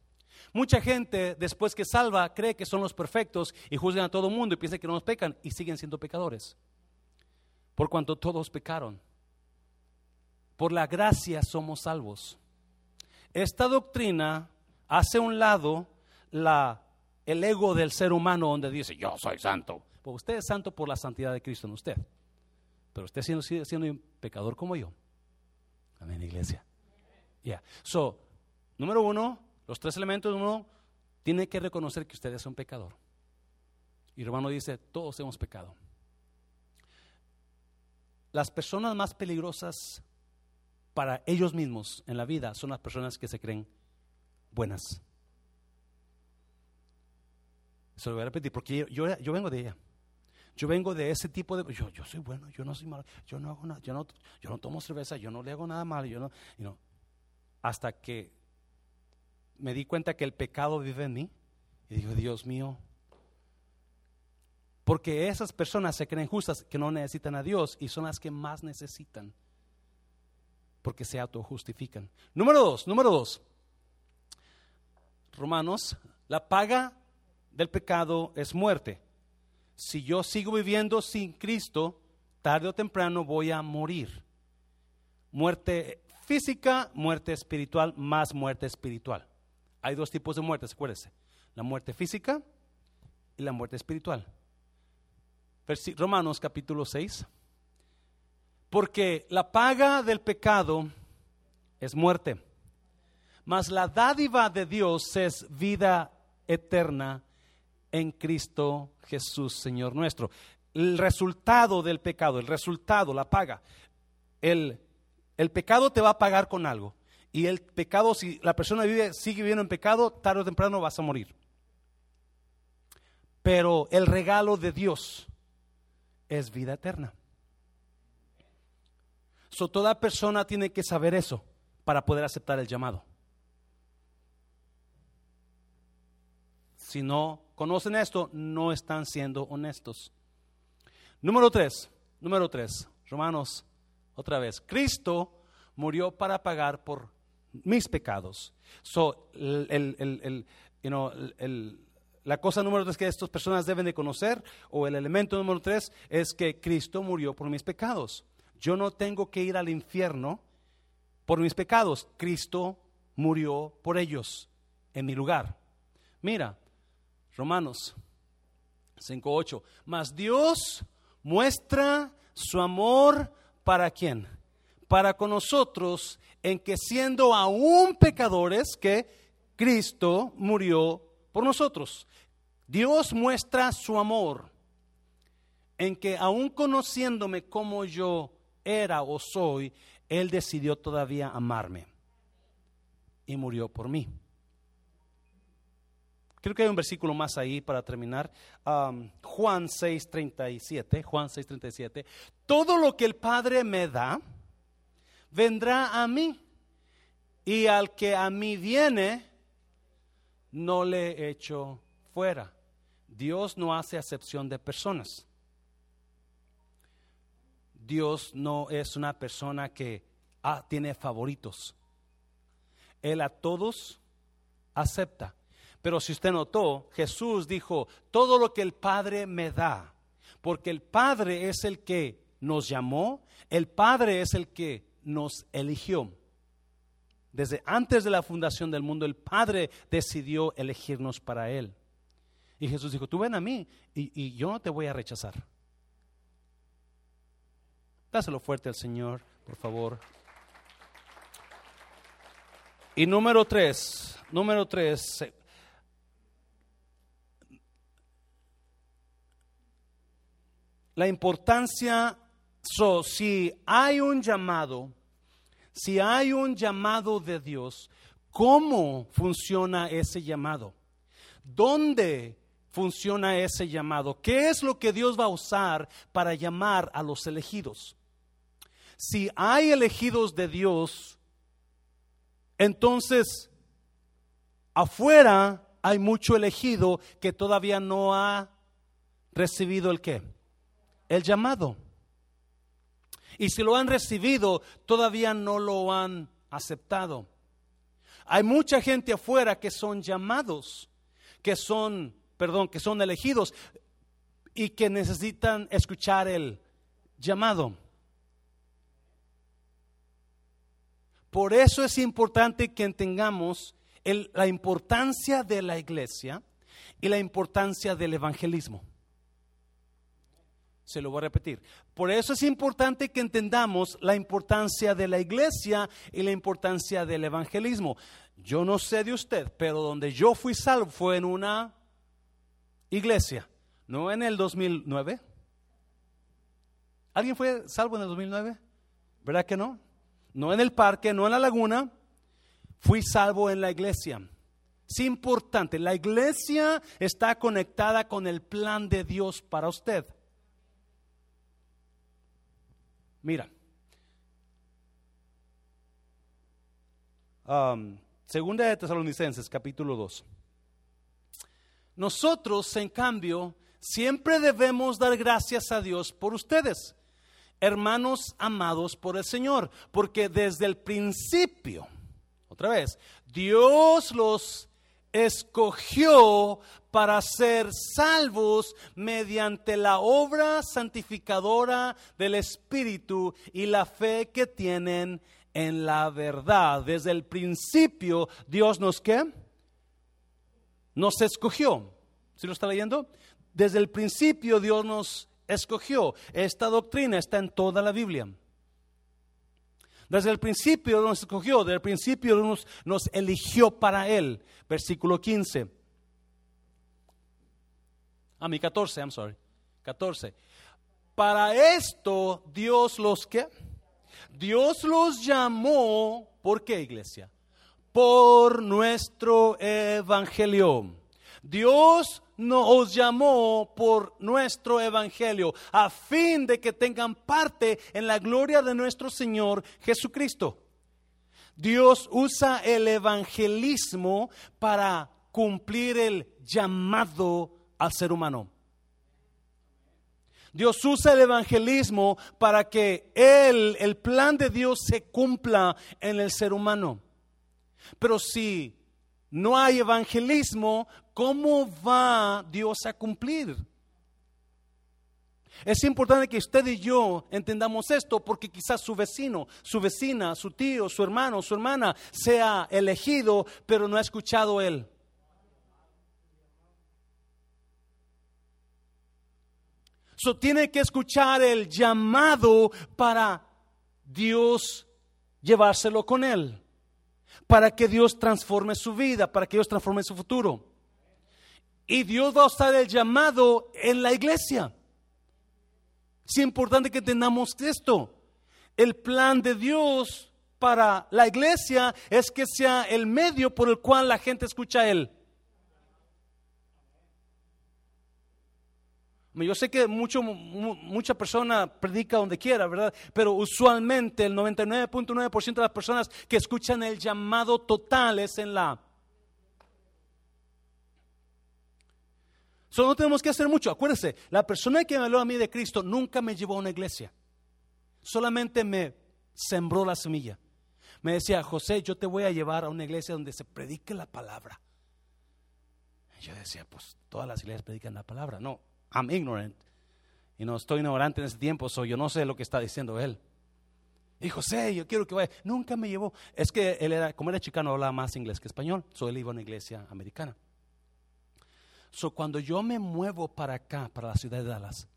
Mucha gente, después que salva, cree que son los perfectos y juzgan a todo el mundo y piensan que no nos pecan y siguen siendo pecadores. Por cuanto todos pecaron. Por la gracia somos salvos. Esta doctrina hace a un lado la, el ego del ser humano donde dice, yo soy santo. Usted es santo por la santidad de Cristo en usted. Pero usted sigue siendo un pecador como yo. Amén, iglesia. Ya. So, número uno, los tres elementos, uno tiene que reconocer que usted es un pecador. Y Romano dice, todos hemos pecado. Las personas más peligrosas para ellos mismos en la vida son las personas que se creen buenas. Se lo voy a repetir porque yo, yo, vengo de ella. Yo vengo de ese tipo de... Yo, yo soy bueno, yo no soy malo, yo no hago nada, yo no, yo no tomo cerveza, yo no le hago nada malo, yo no, hasta que me di cuenta que el pecado vive en mí. Y digo, Dios mío, porque esas personas se creen justas que no necesitan a Dios y son las que más necesitan. Porque se autojustifican. Número dos, número dos. Romanos, la paga del pecado es muerte. Si yo sigo viviendo sin Cristo, tarde o temprano voy a morir. Muerte física, muerte espiritual, más muerte espiritual. Hay dos tipos de muertes, acuérdense. La muerte física y la muerte espiritual. Romanos capítulo 6. Porque la paga del pecado es muerte, mas la dádiva de Dios es vida eterna en Cristo Jesús, Señor nuestro. El resultado del pecado, el resultado, la paga. El, el pecado te va a pagar con algo. Y el pecado, si la persona vive, sigue viviendo en pecado, tarde o temprano vas a morir. Pero el regalo de Dios es vida eterna. So, toda persona tiene que saber eso para poder aceptar el llamado. Si no conocen esto, no están siendo honestos. Número tres, número tres, Romanos, otra vez, Cristo murió para pagar por mis pecados. So, el, la cosa número tres que estas personas deben de conocer, o el elemento número tres, es que Cristo murió por mis pecados. Yo no tengo que ir al infierno por mis pecados. Cristo murió por ellos en mi lugar. Mira, Romanos 5.8. Mas Dios muestra su amor para quién? Para con nosotros en que siendo aún pecadores, que Cristo murió por nosotros. Dios muestra su amor en que aún conociéndome como yo era o soy, Él decidió todavía amarme y murió por mí. Creo que hay un versículo más ahí para terminar. Um, Juan 6:37. Juan 6:37. Todo lo que el Padre me da, vendrá a mí. Y al que a mí viene, no le echo fuera. Dios no hace acepción de personas. Dios no es una persona que ah, tiene favoritos. Él a todos acepta. Pero si usted notó, Jesús dijo, todo lo que el Padre me da, porque el Padre es el que nos llamó, el Padre es el que nos eligió. Desde antes de la fundación del mundo, el Padre decidió elegirnos para Él. Y Jesús dijo, tú ven a mí y, yo no te voy a rechazar. Dáselo fuerte al Señor, por favor. Y número tres, número tres, la importancia, si hay un llamado, si hay un llamado de Dios, ¿cómo funciona ese llamado? ¿Dónde funciona ese llamado? ¿Qué es lo que Dios va a usar para llamar a los elegidos? Si hay elegidos de Dios, entonces afuera hay mucho elegido que todavía no ha recibido el qué? El llamado. Y si lo han recibido, todavía no lo han aceptado. Hay mucha gente afuera que son llamados, que son, perdón, que son elegidos y que necesitan escuchar el llamado. Por eso es importante que entendamos la importancia de la iglesia y la importancia del evangelismo. Se lo voy a repetir. Por eso es importante que entendamos la importancia de la iglesia y la importancia del evangelismo. Yo no sé de usted, pero donde yo fui salvo fue en una iglesia, no en el 2009. ¿Alguien fue salvo en el 2009? ¿Verdad que no? No en el parque, no en la laguna. Fui salvo en la iglesia. Es importante, la iglesia está conectada con el plan de Dios para usted. Mira, segunda de Tesalonicenses, capítulo 2. Nosotros, en cambio, siempre debemos dar gracias a Dios por ustedes, hermanos amados por el Señor, porque desde el principio, otra vez, Dios los escogió para ser salvos mediante la obra santificadora del Espíritu y la fe que tienen en la verdad. Desde el principio Dios nos qué? Nos escogió. ¿Sí lo está leyendo? Desde el principio Dios nos escogió. Esta doctrina está en toda la Biblia. Desde el principio nos escogió, desde el principio nos, nos eligió para Él. Versículo 15. A mi 14, I'm sorry. 14. Para esto Dios los que Dios los llamó, ¿por qué iglesia? Por nuestro evangelio. Dios nos llamó por nuestro evangelio, a fin de que tengan parte en la gloria de nuestro Señor Jesucristo. Dios usa el evangelismo para cumplir el llamado al ser humano. Dios usa el evangelismo para que él, el plan de Dios se cumpla en el ser humano. Pero si no hay evangelismo, ¿cómo va Dios a cumplir? Es importante que usted y yo entendamos esto porque quizás su vecino, su vecina, su tío, su hermano, su hermana sea elegido, pero no ha escuchado él. So, tiene que escuchar el llamado para Dios llevárselo con él para que Dios transforme su vida, para que Dios transforme su futuro. Y Dios va a usar el llamado en la iglesia. Es importante que entendamos esto. El plan de Dios para la iglesia es que sea el medio por el cual la gente escucha a Él. Yo sé que mucho, mucha persona predica donde quiera, ¿verdad? Pero usualmente el 99.9% de las personas que escuchan el llamado total es en la... Solo no tenemos que hacer mucho. Acuérdense, la persona que me habló a mí de Cristo nunca me llevó a una iglesia. Solamente me sembró la semilla. Me decía, José, yo te voy a llevar a una iglesia donde se predique la palabra. Yo decía, pues todas las iglesias predican la palabra. No, I'm ignorant. Y no estoy ignorante en ese tiempo, so yo no sé lo que está diciendo él. Y José, yo quiero que vaya. Nunca me llevó. Es que él era, como era chicano, hablaba más inglés que español. So él iba a una iglesia americana. So cuando yo me muevo para acá, para la ciudad de Dallas,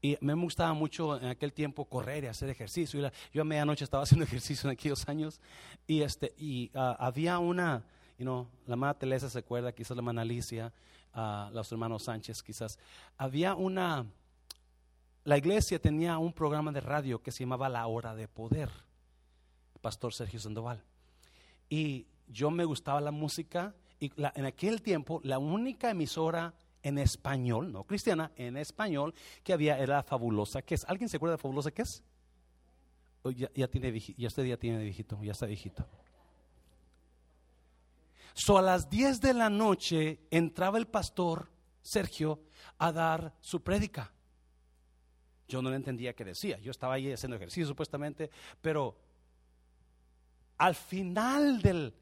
y me gustaba mucho en aquel tiempo correr y hacer ejercicio. yo a medianoche estaba haciendo ejercicio en aquellos años. Y, este, y ah, había una, you know, la madre Teresa se acuerda, quizás la hermana Alicia, a los hermanos Sánchez quizás, había una, la iglesia tenía un programa de radio que se llamaba La Hora de Poder, Pastor Sergio Sandoval. Y yo me gustaba la música y en aquel tiempo la única emisora en español, no cristiana, en español que había era Fabulosa. ¿Qué es? ¿Alguien se acuerda de Fabulosa? ¿Qué es? Ya, ya, tiene, ya usted ya tiene viejito, ya está viejito. So a las 10 de la noche entraba el pastor Sergio a dar su prédica. Yo no entendía qué decía. Yo estaba ahí haciendo ejercicio supuestamente, pero al final del,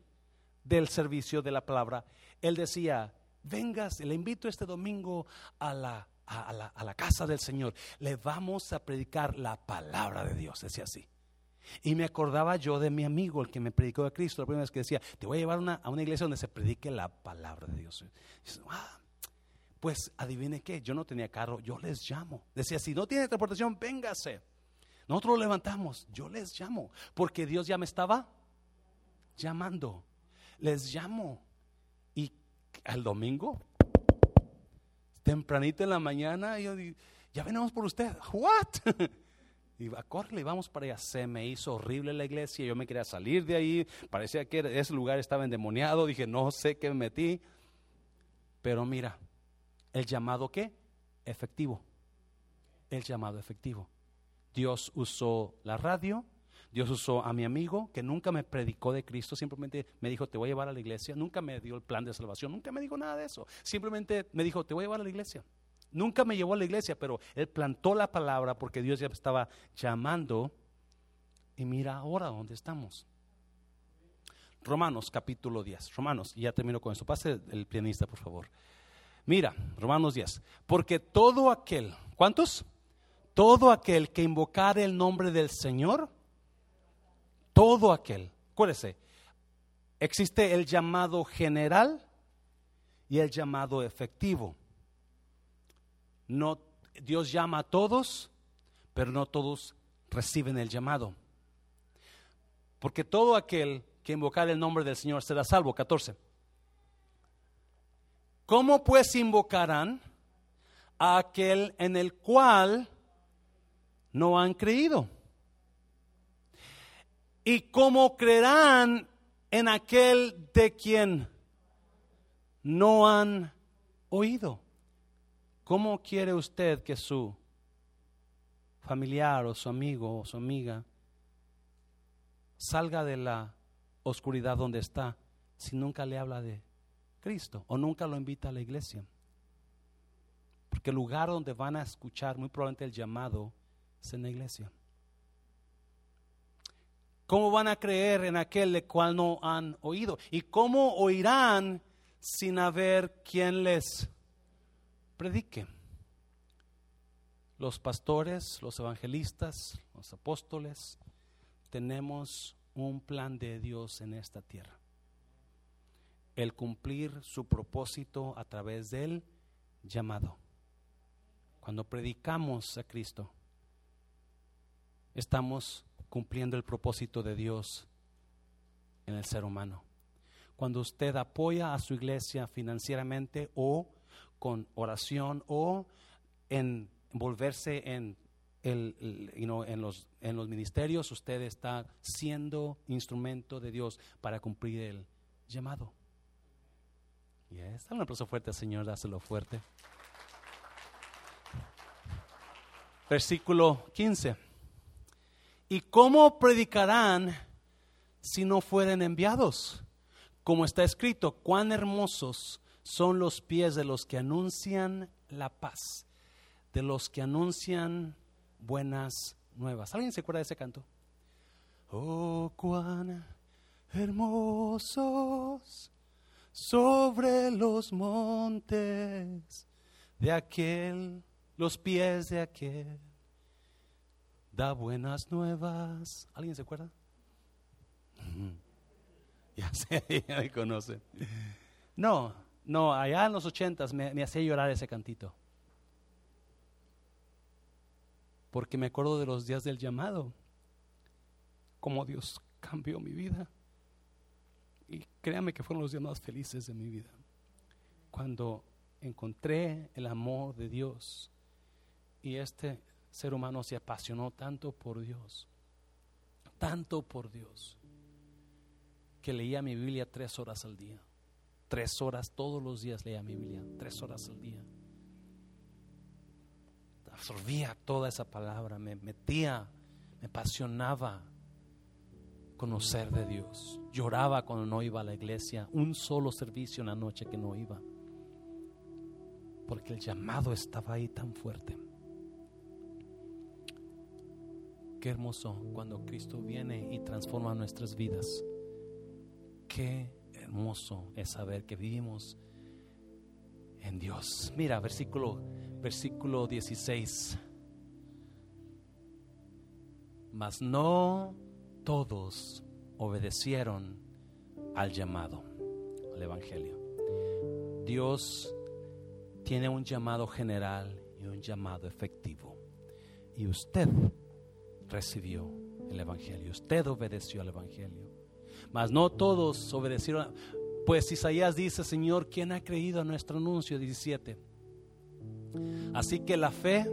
del servicio de la palabra, él decía, vengas, le invito este domingo a la, a, la, a la casa del Señor, le vamos a predicar la palabra de Dios, decía así. Y me acordaba yo de mi amigo, el que me predicó de Cristo, la primera vez que decía, te voy a llevar a una iglesia donde se predique la palabra de Dios. Ah, pues adivine qué, yo no tenía carro, yo les llamo. Decía, si no tiene transportación, véngase. Nosotros lo levantamos, yo les llamo, porque Dios ya me estaba llamando. Les llamo. Y al domingo, tempranito en la mañana, yo digo, ya venimos por usted. ¿What? Y va, córrele, vamos para allá. Se me hizo horrible la iglesia. Yo me quería salir de ahí. Parecía que ese lugar estaba endemoniado. Dije, no sé qué me metí. Pero mira, el llamado qué? Efectivo. El llamado efectivo. Dios usó la radio. Dios usó a mi amigo que nunca me predicó de Cristo, simplemente me dijo, te voy a llevar a la iglesia. Nunca me dio el plan de salvación, nunca me dijo nada de eso. Simplemente me dijo, te voy a llevar a la iglesia. Nunca me llevó a la iglesia, pero él plantó la palabra porque Dios ya estaba llamando. Y mira ahora dónde estamos. Romanos capítulo 10. Romanos, ya termino con eso. Pase el pianista, por favor. Mira, Romanos 10. Porque todo aquel, ¿cuántos? Todo aquel que invocar el nombre del Señor, todo aquel, acuérdese, existe el llamado general y el llamado efectivo. No, Dios llama a todos, pero no todos reciben el llamado. Porque todo aquel que invocar el nombre del Señor será salvo. 14. ¿Cómo pues invocarán a aquel en el cual no han creído? ¿Y cómo creerán en aquel de quien no han oído? ¿Cómo quiere usted que su familiar o su amigo o su amiga salga de la oscuridad donde está si nunca le habla de Cristo o nunca lo invita a la iglesia? Porque el lugar donde van a escuchar muy probablemente el llamado es en la iglesia. ¿Cómo van a creer en aquel cual no han oído? ¿Y cómo oirán sin haber quien les predique. Los pastores, los evangelistas, los apóstoles, tenemos un plan de Dios en esta tierra. El cumplir su propósito a través del llamado. Cuando predicamos a Cristo, estamos cumpliendo el propósito de Dios en el ser humano. Cuando usted apoya a su iglesia financieramente o con oración o en envolverse en, el, en, los, en los ministerios, usted está siendo instrumento de Dios para cumplir el llamado. Y está un aplauso fuerte, Señor, dáselo fuerte. Versículo 15. ¿Y cómo predicarán si no fueren enviados? Como está escrito, cuán hermosos son los pies de los que anuncian la paz, de los que anuncian buenas nuevas. ¿Alguien se acuerda de ese canto? Oh, cuán hermosos sobre los montes de aquel, los pies de aquel, da buenas nuevas. ¿Alguien se acuerda? Ya sé, ya. No, no, allá en los ochentas me, me hacía llorar ese cantito. Porque me acuerdo de los días del llamado, cómo Dios cambió mi vida. Y créame que fueron los días más felices de mi vida. Cuando encontré el amor de Dios y este ser humano se apasionó tanto por Dios, tanto por Dios, que leía mi Biblia tres horas al día. Tres horas todos los días leía mi Biblia, tres horas al día. Absorbía toda esa palabra, me metía, me apasionaba conocer de Dios. Lloraba cuando no iba a la iglesia, un solo servicio en la noche que no iba. Porque el llamado estaba ahí tan fuerte. Qué hermoso cuando Cristo viene y transforma nuestras vidas. Qué hermoso es saber que vivimos en Dios. Mira, versículo, versículo 16. Mas no todos obedecieron al llamado, al Evangelio. Dios tiene un llamado general y un llamado efectivo. Y usted recibió el Evangelio, usted obedeció al Evangelio. Mas no todos obedecieron. Pues Isaías dice, Señor, ¿quién ha creído a nuestro anuncio? 17. Así que la fe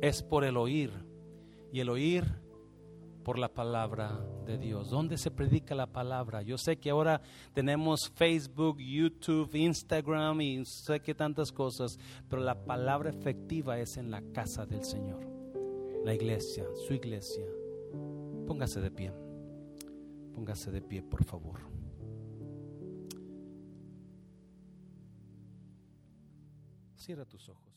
es por el oír y el oír por la palabra de Dios. ¿Dónde se predica la palabra? Yo sé que ahora tenemos Facebook, YouTube, Instagram y sé que tantas cosas, pero la palabra efectiva es en la casa del Señor, la iglesia, su iglesia. Póngase de pie. Póngase de pie, por favor. Cierra tus ojos.